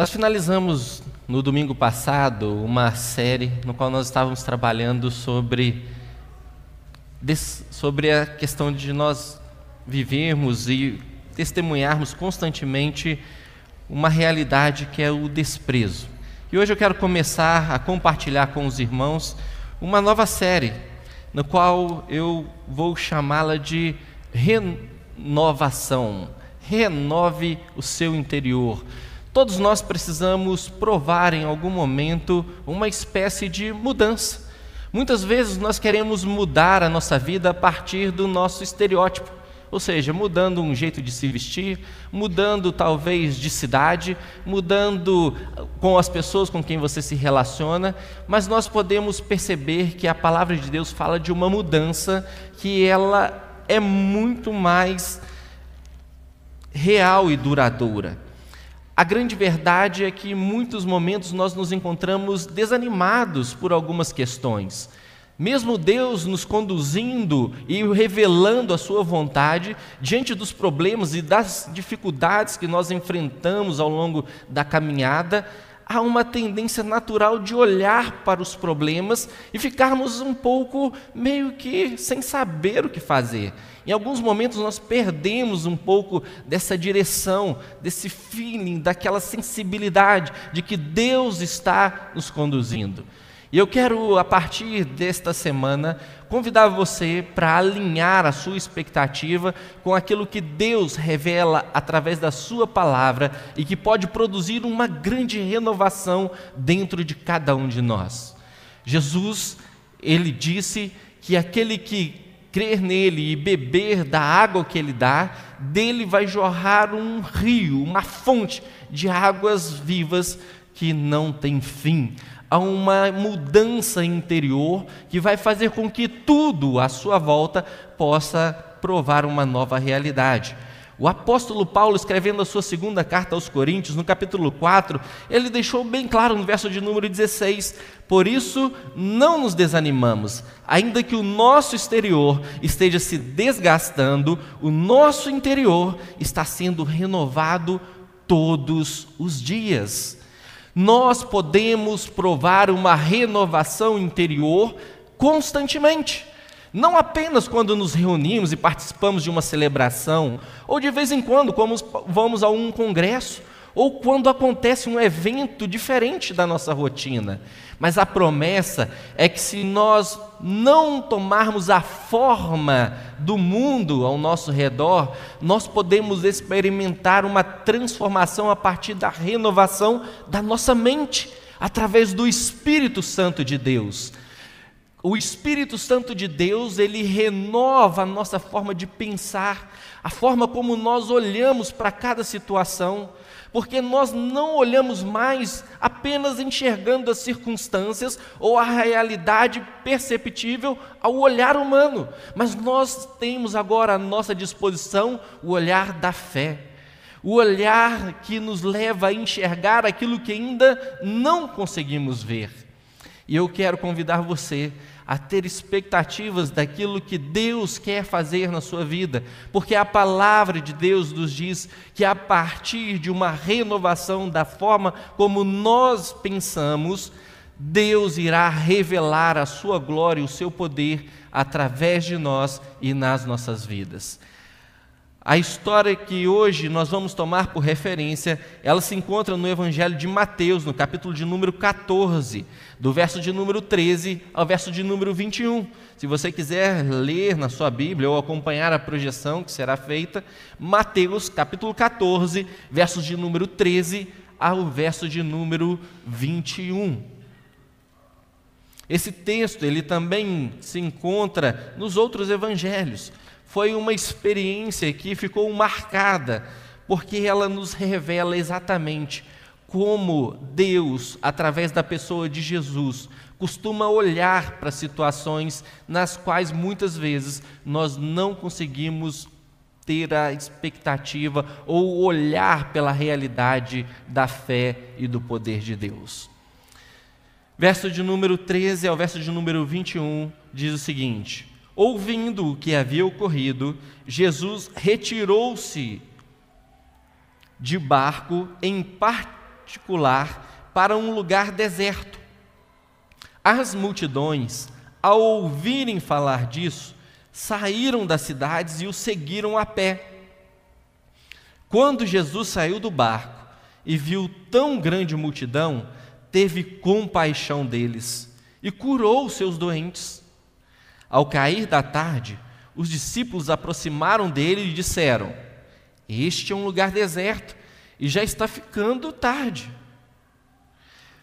Nós finalizamos no domingo passado uma série no qual nós estávamos trabalhando sobre, sobre a questão de nós vivermos e testemunharmos constantemente uma realidade que é o desprezo. E hoje eu quero começar a compartilhar com os irmãos uma nova série, no qual eu vou chamá-la de renovação. Renove o seu interior. Todos nós precisamos provar em algum momento uma espécie de mudança. Muitas vezes nós queremos mudar a nossa vida a partir do nosso estereótipo. Ou seja, mudando um jeito de se vestir, mudando talvez de cidade, mudando com as pessoas com quem você se relaciona, mas nós podemos perceber que a palavra de Deus fala de uma mudança que ela é muito mais real e duradoura. A grande verdade é que em muitos momentos nós nos encontramos desanimados por algumas questões. Mesmo Deus nos conduzindo e revelando a Sua vontade, diante dos problemas e das dificuldades que nós enfrentamos ao longo da caminhada, há uma tendência natural de olhar para os problemas e ficarmos um pouco meio que sem saber o que fazer. Em alguns momentos nós perdemos um pouco dessa direção, desse feeling, daquela sensibilidade de que Deus está nos conduzindo. E eu quero, a partir desta semana, convidar você para alinhar a sua expectativa com aquilo que Deus revela através da Sua palavra e que pode produzir uma grande renovação dentro de cada um de nós. Jesus, ele disse que aquele que crer nele e beber da água que ele dá, dele vai jorrar um rio, uma fonte de águas vivas que não tem fim a uma mudança interior que vai fazer com que tudo à sua volta possa provar uma nova realidade. O apóstolo Paulo, escrevendo a sua segunda carta aos Coríntios, no capítulo 4, ele deixou bem claro no verso de número 16: Por isso não nos desanimamos, ainda que o nosso exterior esteja se desgastando, o nosso interior está sendo renovado todos os dias nós podemos provar uma renovação interior constantemente. Não apenas quando nos reunimos e participamos de uma celebração, ou de vez em quando, como vamos a um congresso, ou quando acontece um evento diferente da nossa rotina. Mas a promessa é que se nós não tomarmos a forma do mundo ao nosso redor, nós podemos experimentar uma transformação a partir da renovação da nossa mente, através do Espírito Santo de Deus. O Espírito Santo de Deus, ele renova a nossa forma de pensar, a forma como nós olhamos para cada situação porque nós não olhamos mais apenas enxergando as circunstâncias ou a realidade perceptível ao olhar humano, mas nós temos agora à nossa disposição o olhar da fé, o olhar que nos leva a enxergar aquilo que ainda não conseguimos ver. E eu quero convidar você a ter expectativas daquilo que Deus quer fazer na sua vida, porque a palavra de Deus nos diz que a partir de uma renovação da forma como nós pensamos, Deus irá revelar a sua glória e o seu poder através de nós e nas nossas vidas. A história que hoje nós vamos tomar por referência, ela se encontra no Evangelho de Mateus, no capítulo de número 14, do verso de número 13 ao verso de número 21. Se você quiser ler na sua Bíblia ou acompanhar a projeção que será feita, Mateus, capítulo 14, versos de número 13 ao verso de número 21. Esse texto, ele também se encontra nos outros evangelhos foi uma experiência que ficou marcada, porque ela nos revela exatamente como Deus, através da pessoa de Jesus, costuma olhar para situações nas quais muitas vezes nós não conseguimos ter a expectativa ou olhar pela realidade da fé e do poder de Deus. Verso de número 13 ao verso de número 21 diz o seguinte: Ouvindo o que havia ocorrido, Jesus retirou-se de barco em particular para um lugar deserto. As multidões, ao ouvirem falar disso, saíram das cidades e o seguiram a pé. Quando Jesus saiu do barco e viu tão grande multidão, teve compaixão deles e curou seus doentes. Ao cair da tarde, os discípulos aproximaram dele e disseram: Este é um lugar deserto e já está ficando tarde.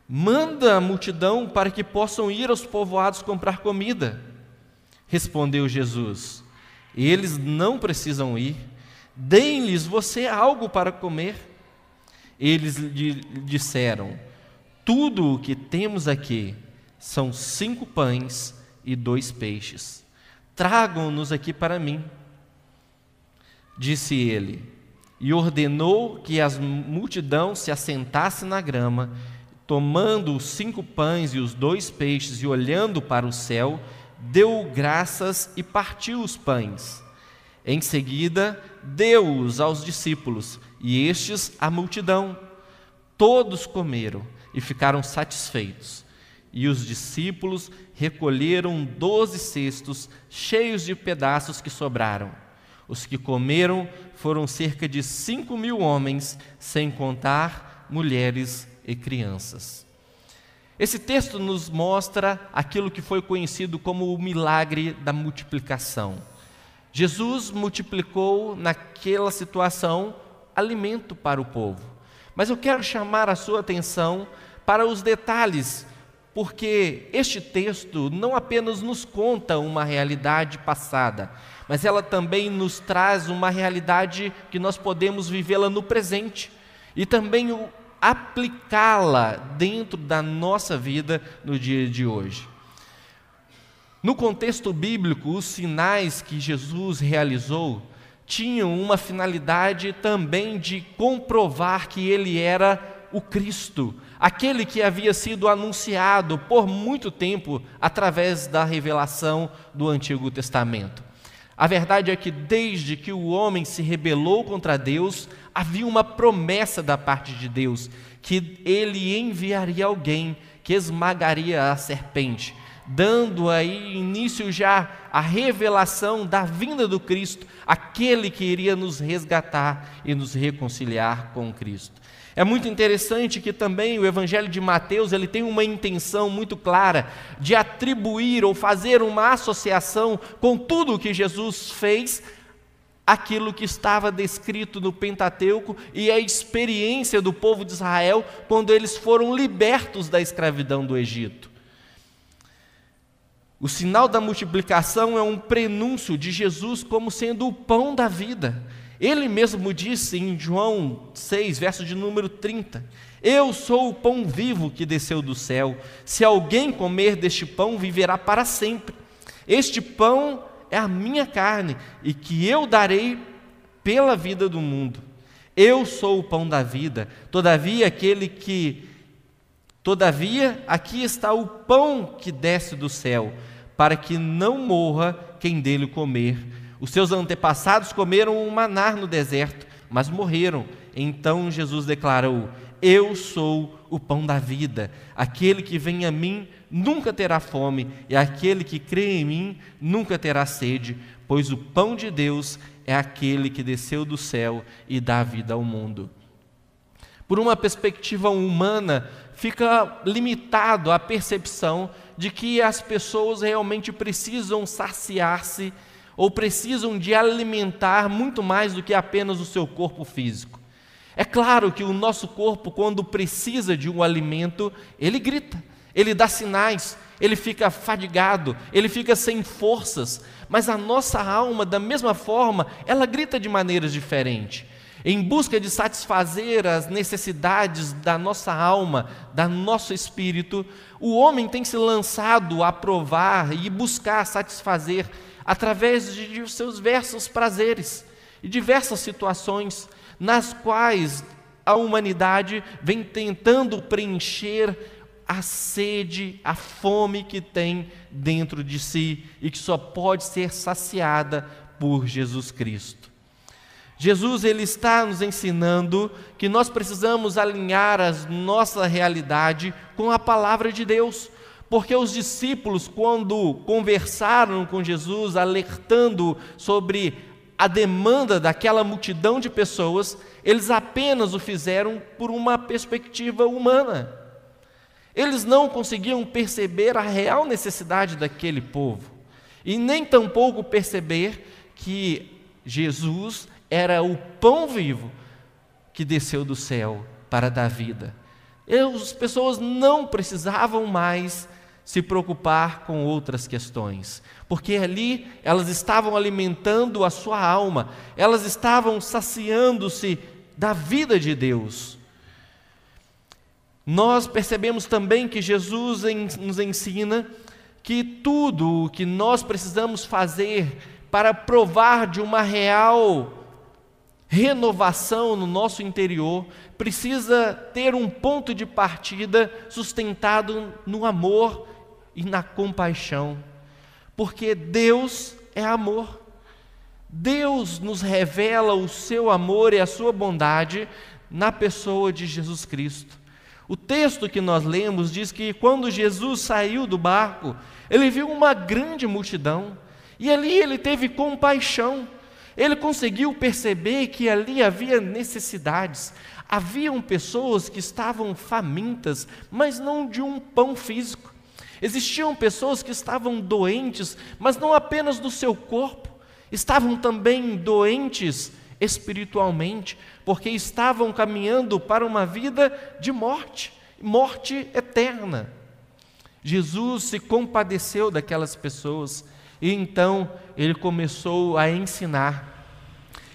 Manda a multidão para que possam ir aos povoados comprar comida. Respondeu Jesus: Eles não precisam ir, deem-lhes você algo para comer. Eles lhe disseram: Tudo o que temos aqui são cinco pães e dois peixes. Tragam-nos aqui para mim. Disse ele, e ordenou que a multidão se assentasse na grama, tomando os cinco pães e os dois peixes e olhando para o céu, deu graças e partiu os pães. Em seguida, deu-os aos discípulos, e estes à multidão. Todos comeram e ficaram satisfeitos. E os discípulos recolheram doze cestos cheios de pedaços que sobraram. Os que comeram foram cerca de cinco mil homens, sem contar mulheres e crianças. Esse texto nos mostra aquilo que foi conhecido como o milagre da multiplicação. Jesus multiplicou naquela situação alimento para o povo. Mas eu quero chamar a sua atenção para os detalhes, porque este texto não apenas nos conta uma realidade passada, mas ela também nos traz uma realidade que nós podemos vivê-la no presente e também aplicá-la dentro da nossa vida no dia de hoje. No contexto bíblico, os sinais que Jesus realizou tinham uma finalidade também de comprovar que ele era o Cristo, aquele que havia sido anunciado por muito tempo através da revelação do Antigo Testamento. A verdade é que desde que o homem se rebelou contra Deus, havia uma promessa da parte de Deus que ele enviaria alguém que esmagaria a serpente, dando aí início já à revelação da vinda do Cristo, aquele que iria nos resgatar e nos reconciliar com Cristo. É muito interessante que também o Evangelho de Mateus ele tem uma intenção muito clara de atribuir ou fazer uma associação com tudo o que Jesus fez, aquilo que estava descrito no Pentateuco e a experiência do povo de Israel quando eles foram libertos da escravidão do Egito. O sinal da multiplicação é um prenúncio de Jesus como sendo o pão da vida. Ele mesmo disse em João 6, verso de número 30: Eu sou o pão vivo que desceu do céu. Se alguém comer deste pão, viverá para sempre. Este pão é a minha carne e que eu darei pela vida do mundo. Eu sou o pão da vida. Todavia, aquele que Todavia, aqui está o pão que desce do céu, para que não morra quem dele comer. Os seus antepassados comeram um manar no deserto, mas morreram. Então Jesus declarou: Eu sou o pão da vida. Aquele que vem a mim nunca terá fome, e aquele que crê em mim nunca terá sede, pois o pão de Deus é aquele que desceu do céu e dá vida ao mundo. Por uma perspectiva humana, fica limitado a percepção de que as pessoas realmente precisam saciar-se ou precisam de alimentar muito mais do que apenas o seu corpo físico. É claro que o nosso corpo, quando precisa de um alimento, ele grita, ele dá sinais, ele fica fadigado, ele fica sem forças, mas a nossa alma, da mesma forma, ela grita de maneiras diferentes. Em busca de satisfazer as necessidades da nossa alma, da nosso espírito, o homem tem se lançado a provar e buscar satisfazer através de seus diversos prazeres e diversas situações nas quais a humanidade vem tentando preencher a sede, a fome que tem dentro de si e que só pode ser saciada por Jesus Cristo. Jesus ele está nos ensinando que nós precisamos alinhar a nossa realidade com a palavra de Deus. Porque os discípulos, quando conversaram com Jesus, alertando sobre a demanda daquela multidão de pessoas, eles apenas o fizeram por uma perspectiva humana. Eles não conseguiam perceber a real necessidade daquele povo, e nem tampouco perceber que Jesus era o pão vivo que desceu do céu para dar vida. As pessoas não precisavam mais se preocupar com outras questões, porque ali elas estavam alimentando a sua alma, elas estavam saciando-se da vida de Deus. Nós percebemos também que Jesus nos ensina que tudo o que nós precisamos fazer para provar de uma real renovação no nosso interior precisa ter um ponto de partida sustentado no amor e na compaixão, porque Deus é amor. Deus nos revela o seu amor e a sua bondade na pessoa de Jesus Cristo. O texto que nós lemos diz que quando Jesus saiu do barco, ele viu uma grande multidão e ali ele teve compaixão. Ele conseguiu perceber que ali havia necessidades. Haviam pessoas que estavam famintas, mas não de um pão físico. Existiam pessoas que estavam doentes, mas não apenas do seu corpo, estavam também doentes espiritualmente, porque estavam caminhando para uma vida de morte, morte eterna. Jesus se compadeceu daquelas pessoas e então ele começou a ensinar,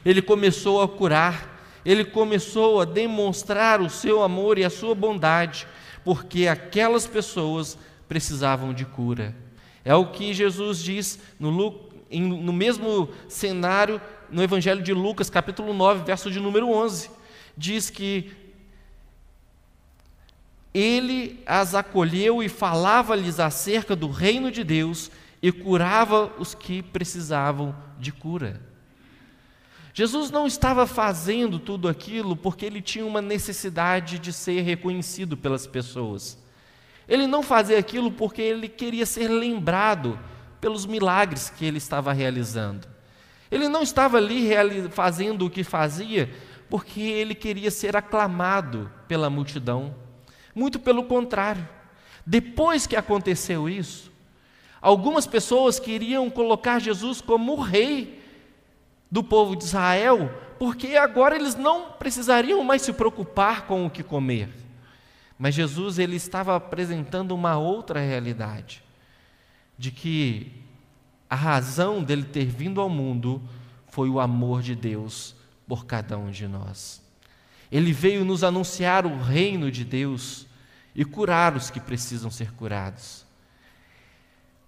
ele começou a curar, ele começou a demonstrar o seu amor e a sua bondade, porque aquelas pessoas precisavam de cura. É o que Jesus diz no, no mesmo cenário no Evangelho de Lucas, capítulo 9, verso de número 11. Diz que ele as acolheu e falava-lhes acerca do reino de Deus e curava os que precisavam de cura. Jesus não estava fazendo tudo aquilo porque ele tinha uma necessidade de ser reconhecido pelas pessoas. Ele não fazia aquilo porque ele queria ser lembrado pelos milagres que ele estava realizando. Ele não estava ali fazendo o que fazia porque ele queria ser aclamado pela multidão. Muito pelo contrário. Depois que aconteceu isso, algumas pessoas queriam colocar Jesus como o rei do povo de Israel, porque agora eles não precisariam mais se preocupar com o que comer. Mas Jesus ele estava apresentando uma outra realidade, de que a razão dele ter vindo ao mundo foi o amor de Deus por cada um de nós. Ele veio nos anunciar o reino de Deus e curar os que precisam ser curados.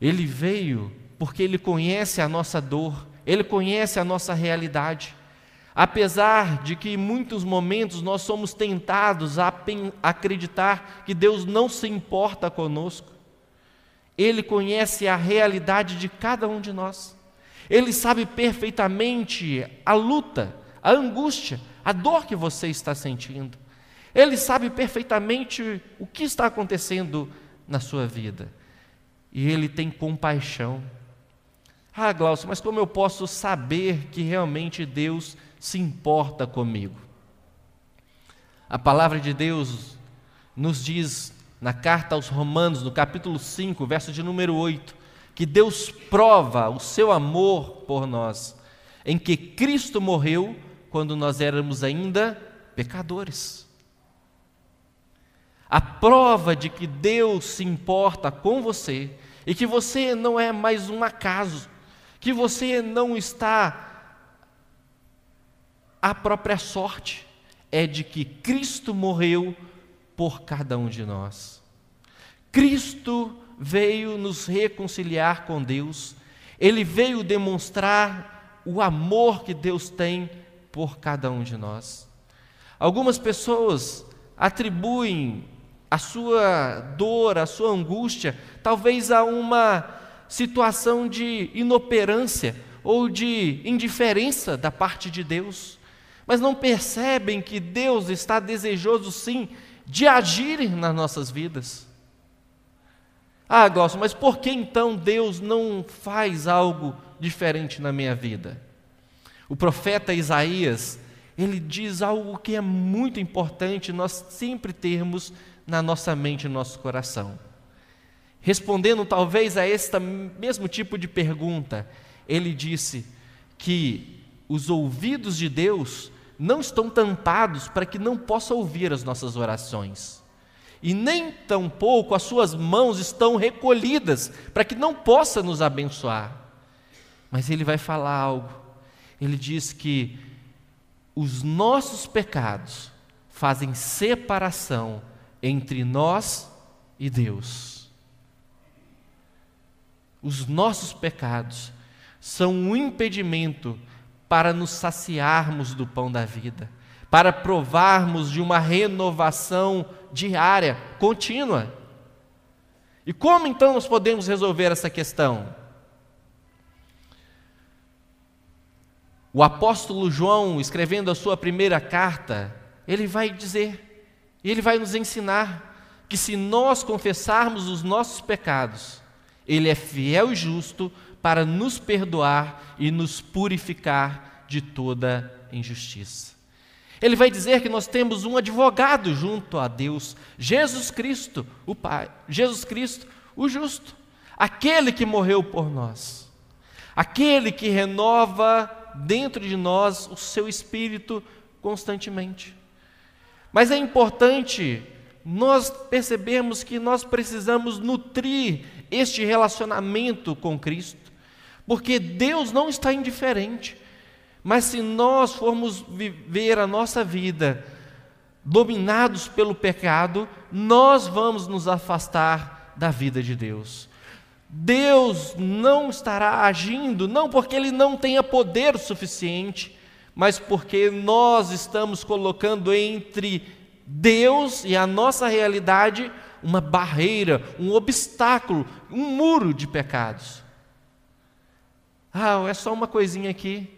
Ele veio porque ele conhece a nossa dor, ele conhece a nossa realidade. Apesar de que em muitos momentos nós somos tentados a acreditar que Deus não se importa conosco, Ele conhece a realidade de cada um de nós. Ele sabe perfeitamente a luta, a angústia, a dor que você está sentindo. Ele sabe perfeitamente o que está acontecendo na sua vida. E Ele tem compaixão. Ah, Glaucio, mas como eu posso saber que realmente Deus se importa comigo. A palavra de Deus nos diz na carta aos Romanos, no capítulo 5, verso de número 8, que Deus prova o seu amor por nós, em que Cristo morreu quando nós éramos ainda pecadores. A prova de que Deus se importa com você e que você não é mais um acaso, que você não está a própria sorte é de que Cristo morreu por cada um de nós. Cristo veio nos reconciliar com Deus, ele veio demonstrar o amor que Deus tem por cada um de nós. Algumas pessoas atribuem a sua dor, a sua angústia, talvez a uma situação de inoperância ou de indiferença da parte de Deus. Mas não percebem que Deus está desejoso sim de agir nas nossas vidas. Ah, Glaucio, mas por que então Deus não faz algo diferente na minha vida? O profeta Isaías, ele diz algo que é muito importante nós sempre termos na nossa mente e no nosso coração. Respondendo talvez a este mesmo tipo de pergunta, ele disse que os ouvidos de Deus não estão tampados para que não possa ouvir as nossas orações. E nem tampouco as suas mãos estão recolhidas para que não possa nos abençoar. Mas ele vai falar algo. Ele diz que os nossos pecados fazem separação entre nós e Deus. Os nossos pecados são um impedimento para nos saciarmos do pão da vida, para provarmos de uma renovação diária, contínua. E como então nós podemos resolver essa questão? O apóstolo João, escrevendo a sua primeira carta, ele vai dizer, ele vai nos ensinar que se nós confessarmos os nossos pecados, ele é fiel e justo para nos perdoar e nos purificar de toda injustiça. Ele vai dizer que nós temos um advogado junto a Deus, Jesus Cristo, o Pai, Jesus Cristo, o justo, aquele que morreu por nós, aquele que renova dentro de nós o seu espírito constantemente. Mas é importante nós percebemos que nós precisamos nutrir este relacionamento com Cristo. Porque Deus não está indiferente. Mas se nós formos viver a nossa vida dominados pelo pecado, nós vamos nos afastar da vida de Deus. Deus não estará agindo, não porque Ele não tenha poder suficiente, mas porque nós estamos colocando entre Deus e a nossa realidade uma barreira, um obstáculo, um muro de pecados. Ah, é só uma coisinha aqui,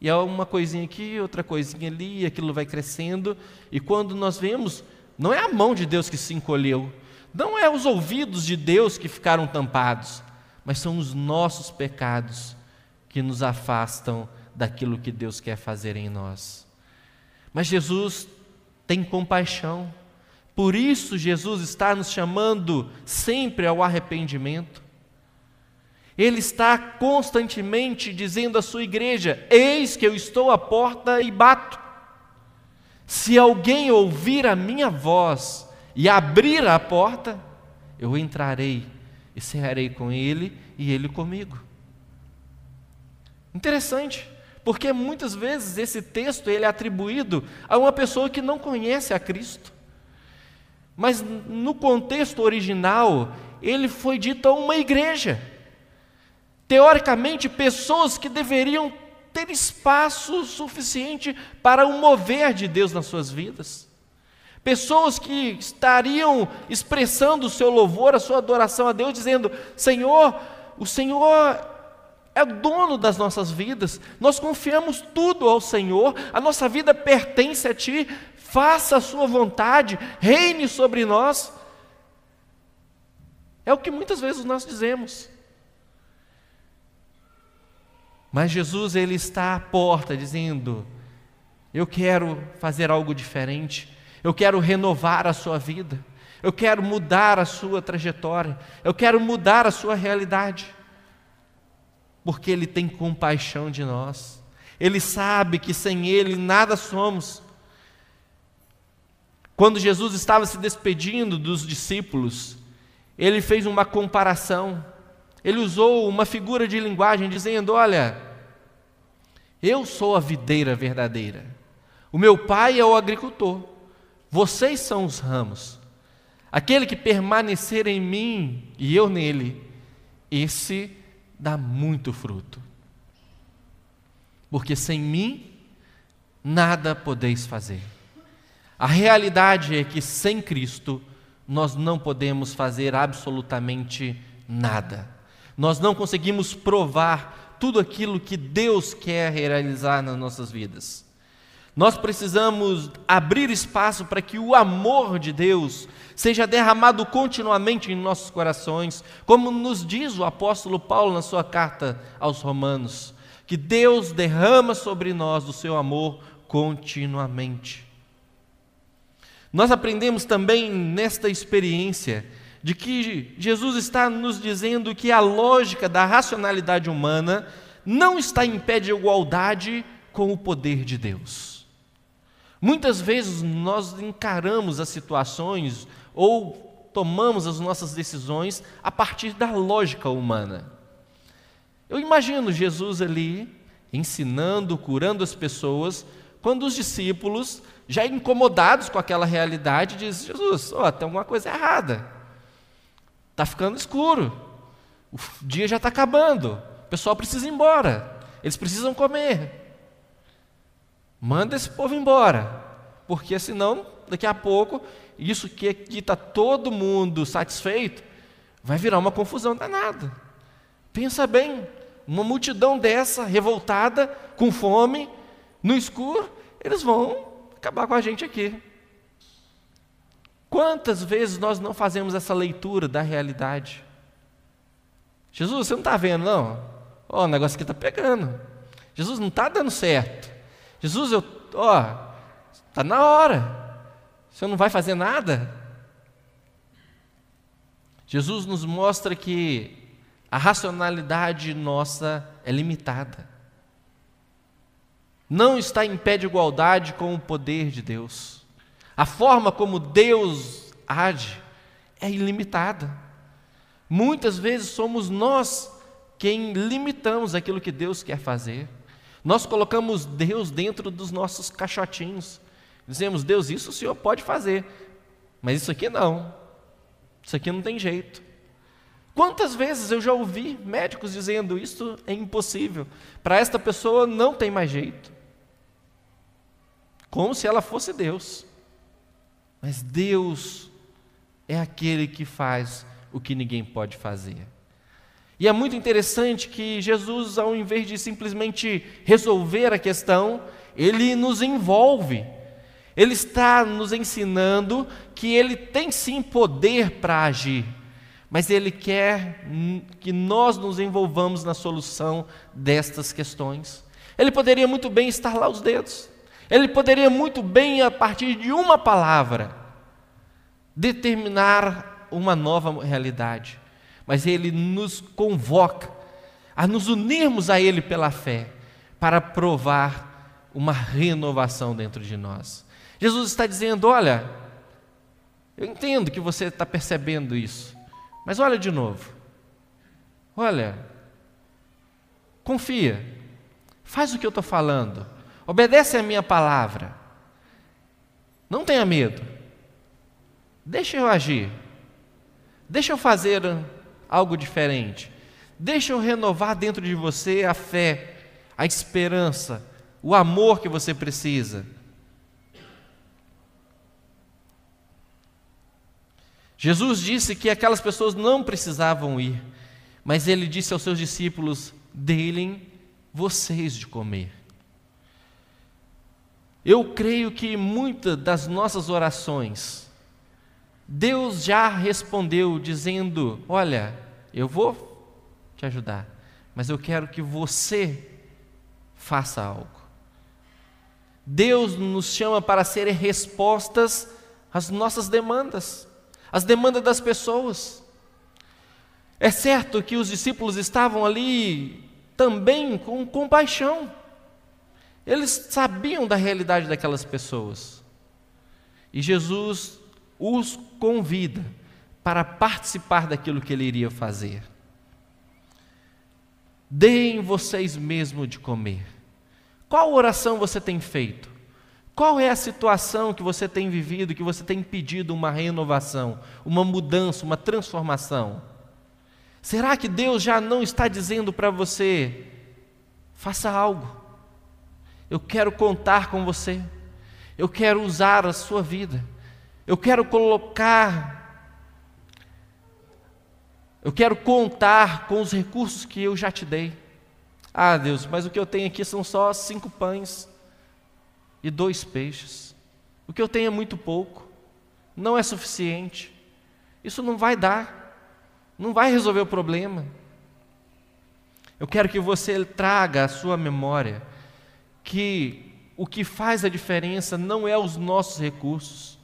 e é uma coisinha aqui, outra coisinha ali, e aquilo vai crescendo, e quando nós vemos, não é a mão de Deus que se encolheu, não é os ouvidos de Deus que ficaram tampados, mas são os nossos pecados que nos afastam daquilo que Deus quer fazer em nós. Mas Jesus tem compaixão, por isso Jesus está nos chamando sempre ao arrependimento. Ele está constantemente dizendo à sua igreja: Eis que eu estou à porta e bato. Se alguém ouvir a minha voz e abrir a porta, eu entrarei e cearei com ele e ele comigo. Interessante, porque muitas vezes esse texto ele é atribuído a uma pessoa que não conhece a Cristo. Mas no contexto original, ele foi dito a uma igreja. Teoricamente, pessoas que deveriam ter espaço suficiente para o mover de Deus nas suas vidas. Pessoas que estariam expressando o seu louvor, a sua adoração a Deus, dizendo: Senhor, o Senhor é dono das nossas vidas, nós confiamos tudo ao Senhor, a nossa vida pertence a Ti, faça a Sua vontade, reine sobre nós. É o que muitas vezes nós dizemos. Mas Jesus ele está à porta dizendo: Eu quero fazer algo diferente. Eu quero renovar a sua vida. Eu quero mudar a sua trajetória. Eu quero mudar a sua realidade. Porque ele tem compaixão de nós. Ele sabe que sem ele nada somos. Quando Jesus estava se despedindo dos discípulos, ele fez uma comparação. Ele usou uma figura de linguagem dizendo: Olha, eu sou a videira verdadeira, o meu pai é o agricultor, vocês são os ramos. Aquele que permanecer em mim e eu nele, esse dá muito fruto. Porque sem mim, nada podeis fazer. A realidade é que sem Cristo, nós não podemos fazer absolutamente nada nós não conseguimos provar tudo aquilo que Deus quer realizar nas nossas vidas. Nós precisamos abrir espaço para que o amor de Deus seja derramado continuamente em nossos corações, como nos diz o apóstolo Paulo na sua carta aos Romanos, que Deus derrama sobre nós o seu amor continuamente. Nós aprendemos também nesta experiência de que Jesus está nos dizendo que a lógica da racionalidade humana não está em pé de igualdade com o poder de Deus. Muitas vezes nós encaramos as situações ou tomamos as nossas decisões a partir da lógica humana. Eu imagino Jesus ali ensinando, curando as pessoas, quando os discípulos, já incomodados com aquela realidade, dizem: Jesus, oh, tem alguma coisa errada, está ficando escuro, o dia já está acabando, o pessoal precisa ir embora, eles precisam comer. Manda esse povo embora, porque senão, daqui a pouco, isso que aqui está todo mundo satisfeito, vai virar uma confusão danada. Pensa bem, uma multidão dessa, revoltada, com fome, no escuro, eles vão acabar com a gente aqui. Quantas vezes nós não fazemos essa leitura da realidade? Jesus, você não está vendo, não? Ó, oh, o negócio aqui está pegando. Jesus não está dando certo. Jesus, eu, ó, está na hora. Você não vai fazer nada? Jesus nos mostra que a racionalidade nossa é limitada. Não está em pé de igualdade com o poder de Deus. A forma como Deus age é ilimitada. Muitas vezes somos nós quem limitamos aquilo que Deus quer fazer. Nós colocamos Deus dentro dos nossos caixotinhos. Dizemos, Deus, isso o Senhor pode fazer, mas isso aqui não. Isso aqui não tem jeito. Quantas vezes eu já ouvi médicos dizendo isso é impossível, para esta pessoa não tem mais jeito. Como se ela fosse Deus. Mas Deus é aquele que faz o que ninguém pode fazer. E é muito interessante que Jesus, ao invés de simplesmente resolver a questão, ele nos envolve ele está nos ensinando que ele tem sim poder para agir, mas ele quer que nós nos envolvamos na solução destas questões. Ele poderia muito bem estar lá os dedos. Ele poderia muito bem, a partir de uma palavra, determinar uma nova realidade. Mas ele nos convoca a nos unirmos a ele pela fé, para provar uma renovação dentro de nós. Jesus está dizendo: olha, eu entendo que você está percebendo isso, mas olha de novo. Olha, confia, faz o que eu estou falando, obedece a minha palavra, não tenha medo, deixa eu agir, deixa eu fazer algo diferente, deixa eu renovar dentro de você a fé, a esperança, o amor que você precisa. Jesus disse que aquelas pessoas não precisavam ir, mas ele disse aos seus discípulos: deem vocês de comer. Eu creio que muitas das nossas orações, Deus já respondeu dizendo: Olha, eu vou te ajudar, mas eu quero que você faça algo. Deus nos chama para serem respostas às nossas demandas as demandas das pessoas. É certo que os discípulos estavam ali também com compaixão. Eles sabiam da realidade daquelas pessoas. E Jesus os convida para participar daquilo que ele iria fazer. Deem vocês mesmo de comer. Qual oração você tem feito? Qual é a situação que você tem vivido, que você tem pedido uma renovação, uma mudança, uma transformação? Será que Deus já não está dizendo para você, faça algo, eu quero contar com você, eu quero usar a sua vida, eu quero colocar, eu quero contar com os recursos que eu já te dei. Ah, Deus, mas o que eu tenho aqui são só cinco pães. e dois peixes. O que eu tenho é muito pouco, não é suficiente. Isso não vai dar, não vai resolver o problema. Eu quero que você traga à sua memória que o que faz a diferença não é os nossos recursos.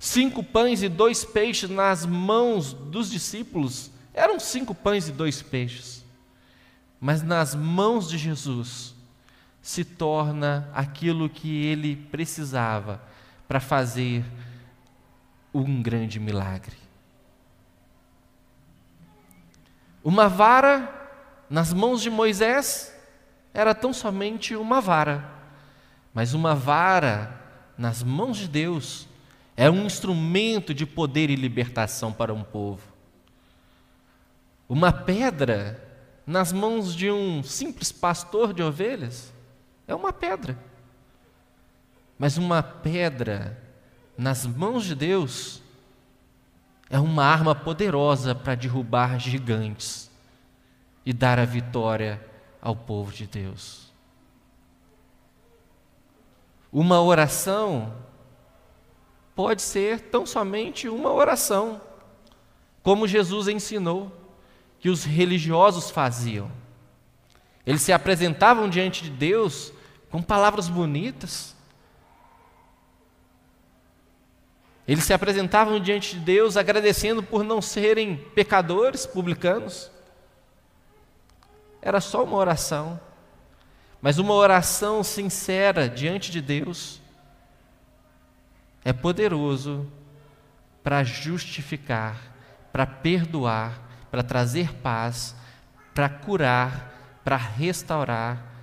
Cinco pães e dois peixes nas mãos dos discípulos eram cinco pães e dois peixes. Mas nas mãos de Jesus se torna aquilo que ele precisava para fazer um grande milagre. Uma vara nas mãos de Moisés era tão somente uma vara, mas uma vara nas mãos de Deus é um instrumento de poder e libertação para um povo. Uma pedra nas mãos de um simples pastor de ovelhas é uma pedra. Mas uma pedra nas mãos de Deus é uma arma poderosa para derrubar gigantes e dar a vitória ao povo de Deus. Uma oração pode ser tão somente uma oração, como Jesus ensinou que os religiosos faziam. Eles se apresentavam diante de Deus com palavras bonitas. Eles se apresentavam diante de Deus agradecendo por não serem pecadores publicanos. Era só uma oração, mas uma oração sincera diante de Deus é poderoso para justificar, para perdoar, para trazer paz, para curar, para restaurar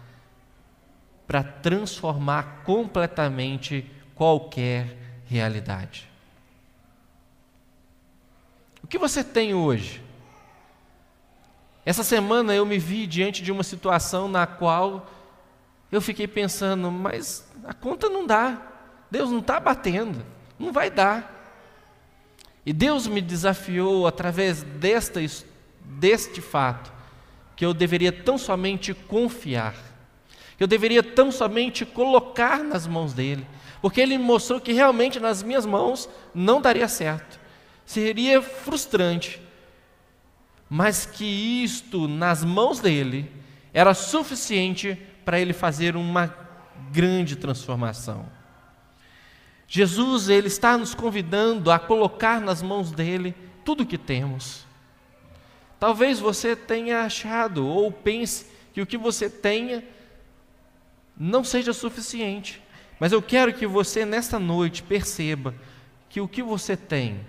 para transformar completamente qualquer realidade. O que você tem hoje? Essa semana eu me vi diante de uma situação na qual eu fiquei pensando, mas a conta não dá, Deus não está batendo, não vai dar. E Deus me desafiou através desta, deste fato, que eu deveria tão somente confiar que eu deveria tão somente colocar nas mãos dele, porque ele mostrou que realmente nas minhas mãos não daria certo, seria frustrante, mas que isto nas mãos dele era suficiente para ele fazer uma grande transformação. Jesus, ele está nos convidando a colocar nas mãos dele tudo o que temos. Talvez você tenha achado ou pense que o que você tenha não seja suficiente. Mas eu quero que você, nesta noite, perceba que o que você tem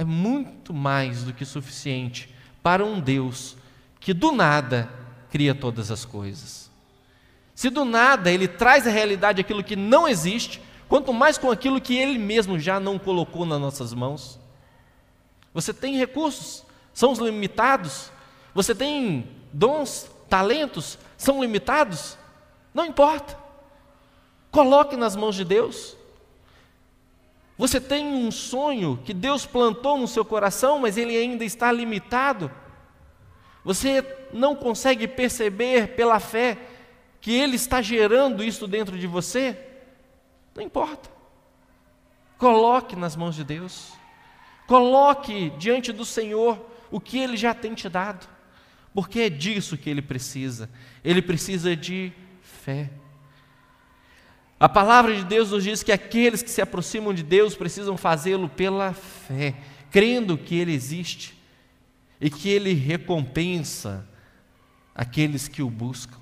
é muito mais do que suficiente para um Deus que do nada cria todas as coisas. Se do nada ele traz à realidade aquilo que não existe, quanto mais com aquilo que ele mesmo já não colocou nas nossas mãos. Você tem recursos, são os limitados. Você tem dons, talentos, são limitados. Não importa. Coloque nas mãos de Deus. Você tem um sonho que Deus plantou no seu coração, mas ele ainda está limitado. Você não consegue perceber pela fé que Ele está gerando isso dentro de você? Não importa. Coloque nas mãos de Deus. Coloque diante do Senhor o que Ele já tem te dado. Porque é disso que Ele precisa. Ele precisa de fé. A palavra de Deus nos diz que aqueles que se aproximam de Deus precisam fazê-lo pela fé, crendo que Ele existe e que Ele recompensa aqueles que o buscam.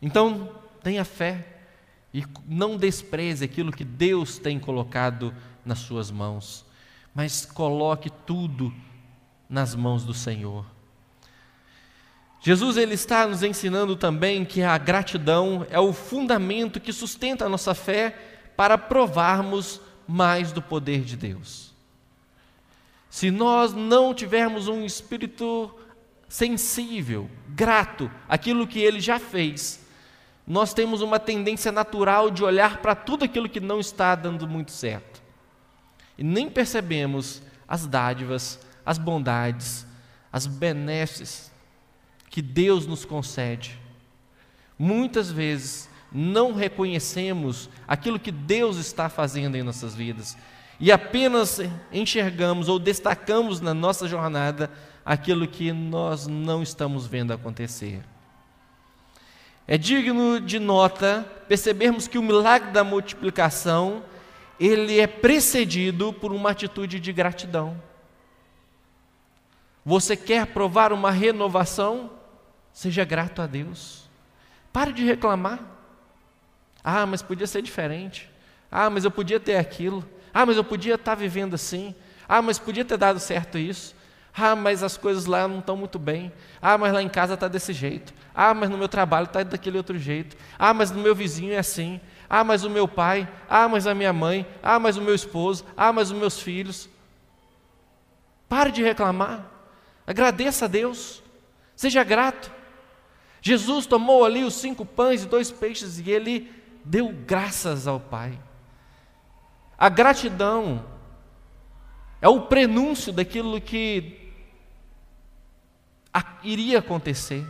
Então, tenha fé e não despreze aquilo que Deus tem colocado nas suas mãos, mas coloque tudo nas mãos do Senhor. Jesus ele está nos ensinando também que a gratidão é o fundamento que sustenta a nossa fé para provarmos mais do poder de Deus. Se nós não tivermos um espírito sensível, grato àquilo que ele já fez, nós temos uma tendência natural de olhar para tudo aquilo que não está dando muito certo. E nem percebemos as dádivas, as bondades, as benesses que Deus nos concede. Muitas vezes não reconhecemos aquilo que Deus está fazendo em nossas vidas e apenas enxergamos ou destacamos na nossa jornada aquilo que nós não estamos vendo acontecer. É digno de nota percebermos que o milagre da multiplicação, ele é precedido por uma atitude de gratidão. Você quer provar uma renovação? Seja grato a Deus. Pare de reclamar. Ah, mas podia ser diferente. Ah, mas eu podia ter aquilo. Ah, mas eu podia estar vivendo assim. Ah, mas podia ter dado certo isso. Ah, mas as coisas lá não estão muito bem. Ah, mas lá em casa está desse jeito. Ah, mas no meu trabalho está daquele outro jeito. Ah, mas no meu vizinho é assim. Ah, mas o meu pai. Ah, mas a minha mãe. Ah, mas o meu esposo. Ah, mas os meus filhos. Pare de reclamar. Agradeça a Deus. Seja grato. Jesus tomou ali os cinco pães e dois peixes e ele deu graças ao Pai. A gratidão é o prenúncio daquilo que iria acontecer.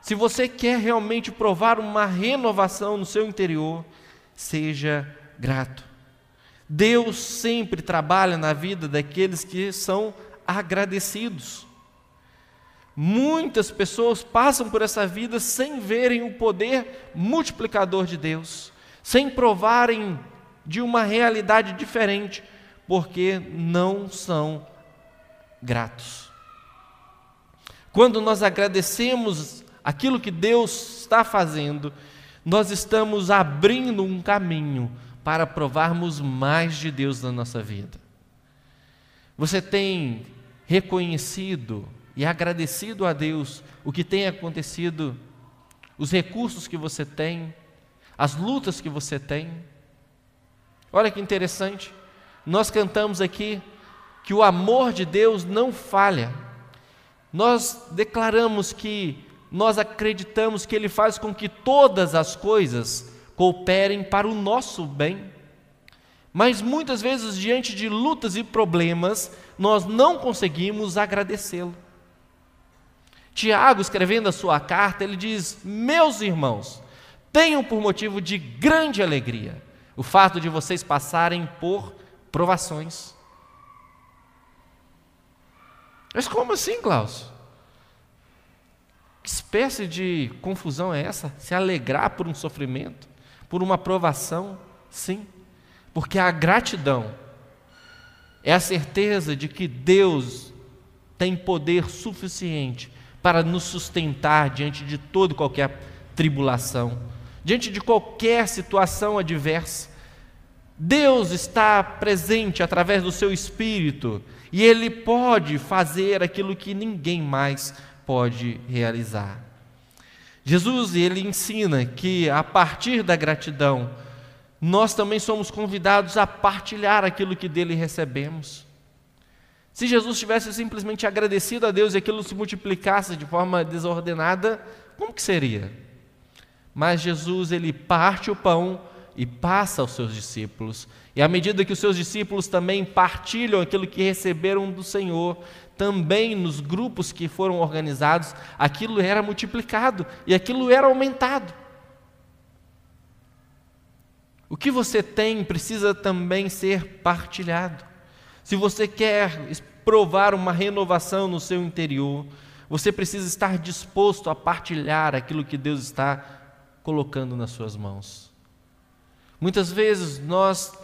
Se você quer realmente provar uma renovação no seu interior, seja grato. Deus sempre trabalha na vida daqueles que são agradecidos. Muitas pessoas passam por essa vida sem verem o poder multiplicador de Deus, sem provarem de uma realidade diferente, porque não são gratos. Quando nós agradecemos aquilo que Deus está fazendo, nós estamos abrindo um caminho para provarmos mais de Deus na nossa vida. Você tem reconhecido e agradecido a Deus o que tem acontecido, os recursos que você tem, as lutas que você tem? Olha que interessante. Nós cantamos aqui que o amor de Deus não falha. Nós declaramos que nós acreditamos que Ele faz com que todas as coisas cooperem para o nosso bem. Mas muitas vezes, diante de lutas e problemas, nós não conseguimos agradecê-lo. Tiago, escrevendo a sua carta, ele diz: Meus irmãos, tenham por motivo de grande alegria o fato de vocês passarem por provações. Mas como assim, Klaus? Que espécie de confusão é essa? Se alegrar por um sofrimento, por uma provação? Sim, porque a gratidão é a certeza de que Deus tem poder suficiente para nos sustentar diante de toda qualquer tribulação, diante de qualquer situação adversa. Deus está presente através do seu espírito e ele pode fazer aquilo que ninguém mais pode realizar. Jesus ele ensina que a partir da gratidão nós também somos convidados a partilhar aquilo que dele recebemos. Se Jesus tivesse simplesmente agradecido a Deus e aquilo se multiplicasse de forma desordenada, como que seria? Mas Jesus ele parte o pão e passa aos seus discípulos. E à medida que os seus discípulos também partilham aquilo que receberam do Senhor, também nos grupos que foram organizados, aquilo era multiplicado e aquilo era aumentado. O que você tem precisa também ser partilhado. Se você quer provar uma renovação no seu interior, você precisa estar disposto a partilhar aquilo que Deus está colocando nas suas mãos. Muitas vezes nós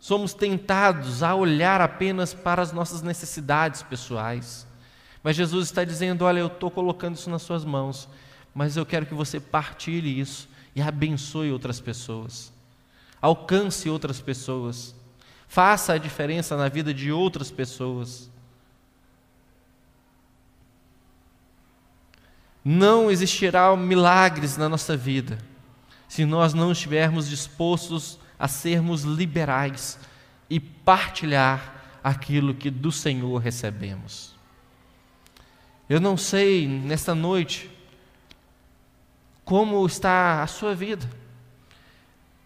somos tentados a olhar apenas para as nossas necessidades pessoais. Mas Jesus está dizendo: Olha, eu estou colocando isso nas suas mãos, mas eu quero que você partilhe isso e abençoe outras pessoas, alcance outras pessoas, faça a diferença na vida de outras pessoas. Não existirá milagres na nossa vida se nós não estivermos dispostos a sermos liberais e partilhar aquilo que do Senhor recebemos. Eu não sei nesta noite como está a sua vida,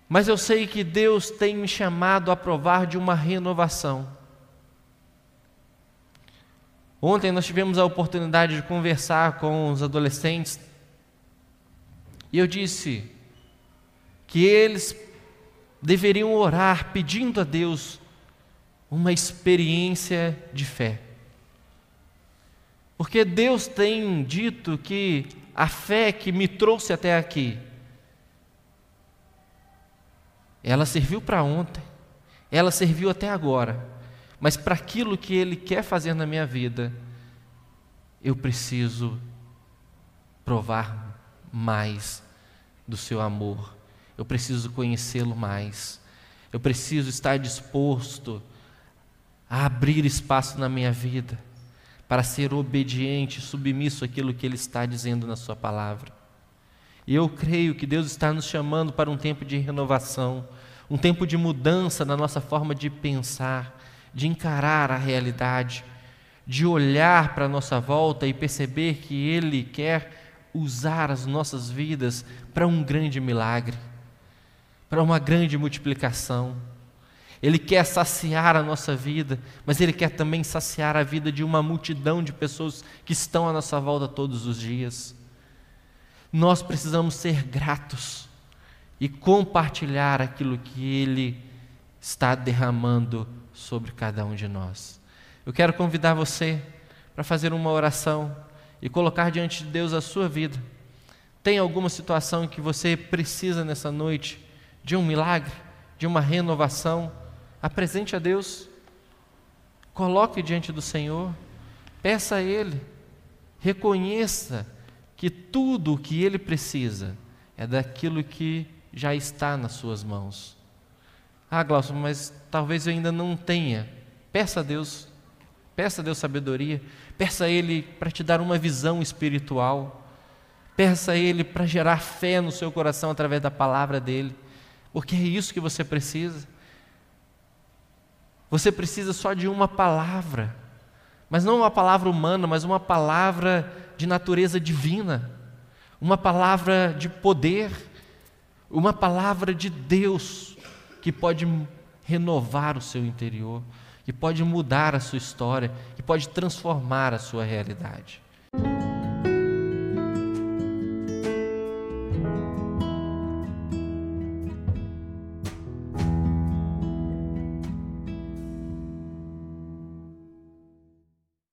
mas eu sei que Deus tem me chamado a provar de uma renovação. Ontem nós tivemos a oportunidade de conversar com os adolescentes e eu disse que eles deveriam orar pedindo a Deus uma experiência de fé. Porque Deus tem dito que a fé que me trouxe até aqui, ela serviu para ontem, ela serviu até agora, mas para aquilo que Ele quer fazer na minha vida, eu preciso provar mais do Seu amor, eu preciso conhecê-lo mais, eu preciso estar disposto a abrir espaço na minha vida para ser obediente, submisso àquilo que Ele está dizendo na Sua palavra. E eu creio que Deus está nos chamando para um tempo de renovação, um tempo de mudança na nossa forma de pensar, de encarar a realidade, de olhar para a nossa volta e perceber que Ele quer usar as nossas vidas para um grande milagre, para uma grande multiplicação. Ele quer saciar a nossa vida, mas Ele quer também saciar a vida de uma multidão de pessoas que estão à nossa volta todos os dias. Nós precisamos ser gratos e compartilhar aquilo que Ele está derramando sobre cada um de nós. Eu quero convidar você para fazer uma oração e colocar diante de Deus a sua vida. Tem alguma situação que você precisa nessa noite de um milagre, de uma renovação? Apresente a Deus, coloque diante do Senhor, peça a Ele, reconheça que tudo o que Ele precisa é daquilo que já está nas Suas mãos. Ah, Glaucio, mas talvez eu ainda não tenha. Peça a Deus, peça a Deus sabedoria, peça a Ele para te dar uma visão espiritual, peça a Ele para gerar fé no seu coração através da palavra dEle, porque é isso que você precisa. Você precisa só de uma palavra, mas não uma palavra humana, mas uma palavra de natureza divina, uma palavra de poder, uma palavra de Deus que pode renovar o seu interior, que pode mudar a sua história, que pode transformar a sua realidade.